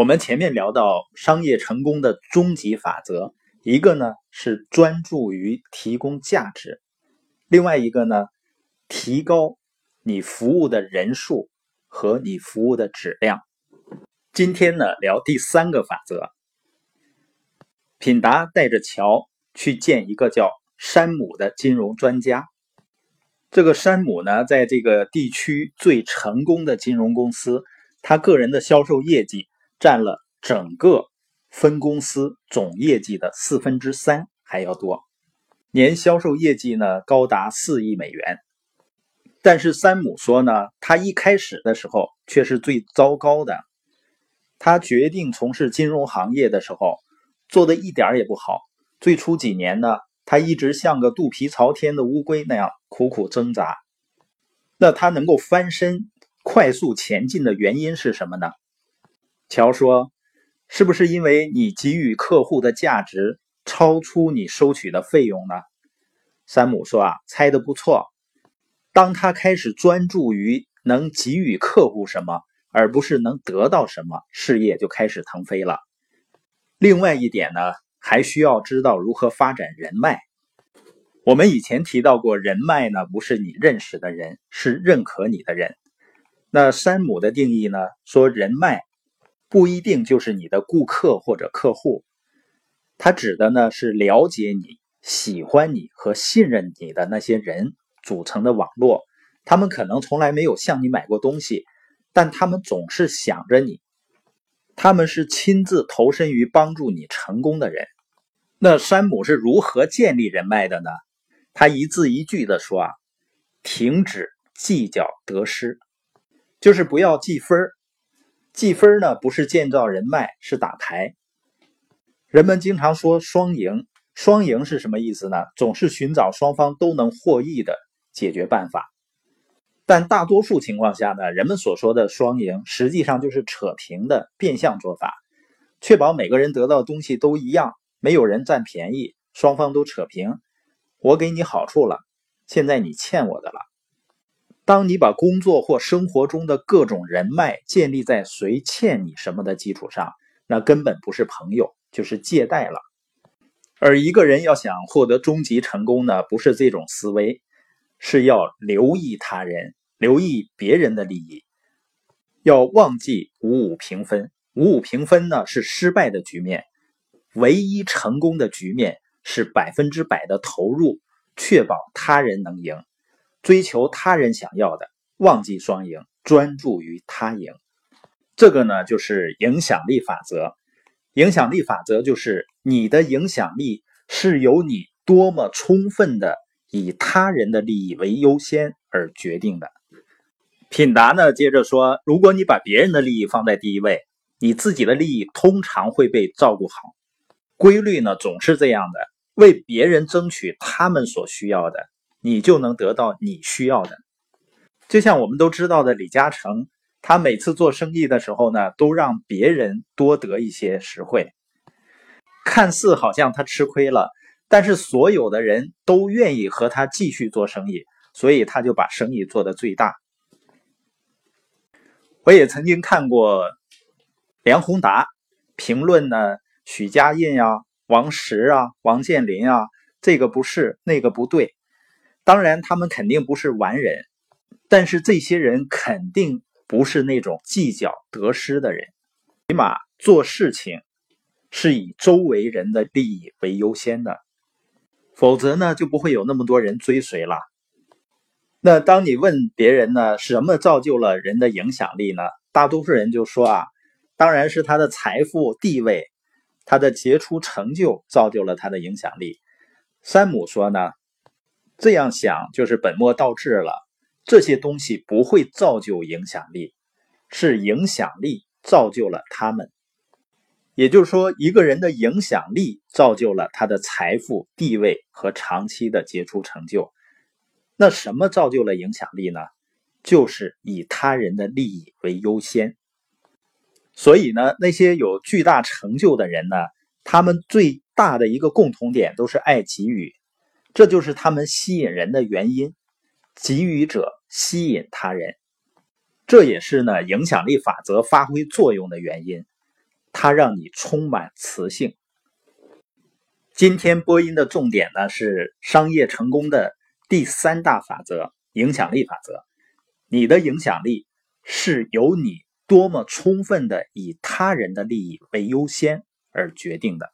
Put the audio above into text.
我们前面聊到商业成功的终极法则，一个呢是专注于提供价值，另外一个呢提高你服务的人数和你服务的质量。今天呢聊第三个法则。品达带着乔去见一个叫山姆的金融专家。这个山姆呢，在这个地区最成功的金融公司，他个人的销售业绩。占了整个分公司总业绩的四分之三还要多，年销售业绩呢高达四亿美元。但是山姆说呢，他一开始的时候却是最糟糕的。他决定从事金融行业的时候，做的一点也不好。最初几年呢，他一直像个肚皮朝天的乌龟那样苦苦挣扎。那他能够翻身、快速前进的原因是什么呢？乔说：“是不是因为你给予客户的价值超出你收取的费用呢？”山姆说：“啊，猜的不错。当他开始专注于能给予客户什么，而不是能得到什么，事业就开始腾飞了。另外一点呢，还需要知道如何发展人脉。我们以前提到过，人脉呢，不是你认识的人，是认可你的人。那山姆的定义呢，说人脉。”不一定就是你的顾客或者客户，他指的呢是了解你、喜欢你和信任你的那些人组成的网络。他们可能从来没有向你买过东西，但他们总是想着你。他们是亲自投身于帮助你成功的人。那山姆是如何建立人脉的呢？他一字一句的说啊：“停止计较得失，就是不要计分儿。”计分呢，不是建造人脉，是打牌。人们经常说双赢，双赢是什么意思呢？总是寻找双方都能获益的解决办法。但大多数情况下呢，人们所说的双赢，实际上就是扯平的变相做法，确保每个人得到的东西都一样，没有人占便宜，双方都扯平。我给你好处了，现在你欠我的了。当你把工作或生活中的各种人脉建立在谁欠你什么的基础上，那根本不是朋友，就是借贷了。而一个人要想获得终极成功呢，不是这种思维，是要留意他人，留意别人的利益，要忘记五五平分。五五平分呢是失败的局面，唯一成功的局面是百分之百的投入，确保他人能赢。追求他人想要的，忘记双赢，专注于他赢。这个呢，就是影响力法则。影响力法则就是你的影响力是由你多么充分的以他人的利益为优先而决定的。品达呢，接着说，如果你把别人的利益放在第一位，你自己的利益通常会被照顾好。规律呢，总是这样的，为别人争取他们所需要的。你就能得到你需要的，就像我们都知道的李嘉诚，他每次做生意的时候呢，都让别人多得一些实惠。看似好像他吃亏了，但是所有的人都愿意和他继续做生意，所以他就把生意做得最大。我也曾经看过梁宏达评论呢，许家印啊、王石啊、王健林啊，这个不是，那个不对。当然，他们肯定不是完人，但是这些人肯定不是那种计较得失的人，起码做事情是以周围人的利益为优先的，否则呢就不会有那么多人追随了。那当你问别人呢，什么造就了人的影响力呢？大多数人就说啊，当然是他的财富、地位，他的杰出成就造就了他的影响力。山姆说呢？这样想就是本末倒置了。这些东西不会造就影响力，是影响力造就了他们。也就是说，一个人的影响力造就了他的财富、地位和长期的杰出成就。那什么造就了影响力呢？就是以他人的利益为优先。所以呢，那些有巨大成就的人呢，他们最大的一个共同点都是爱给予。这就是他们吸引人的原因，给予者吸引他人，这也是呢影响力法则发挥作用的原因。它让你充满磁性。今天播音的重点呢是商业成功的第三大法则——影响力法则。你的影响力是由你多么充分的以他人的利益为优先而决定的。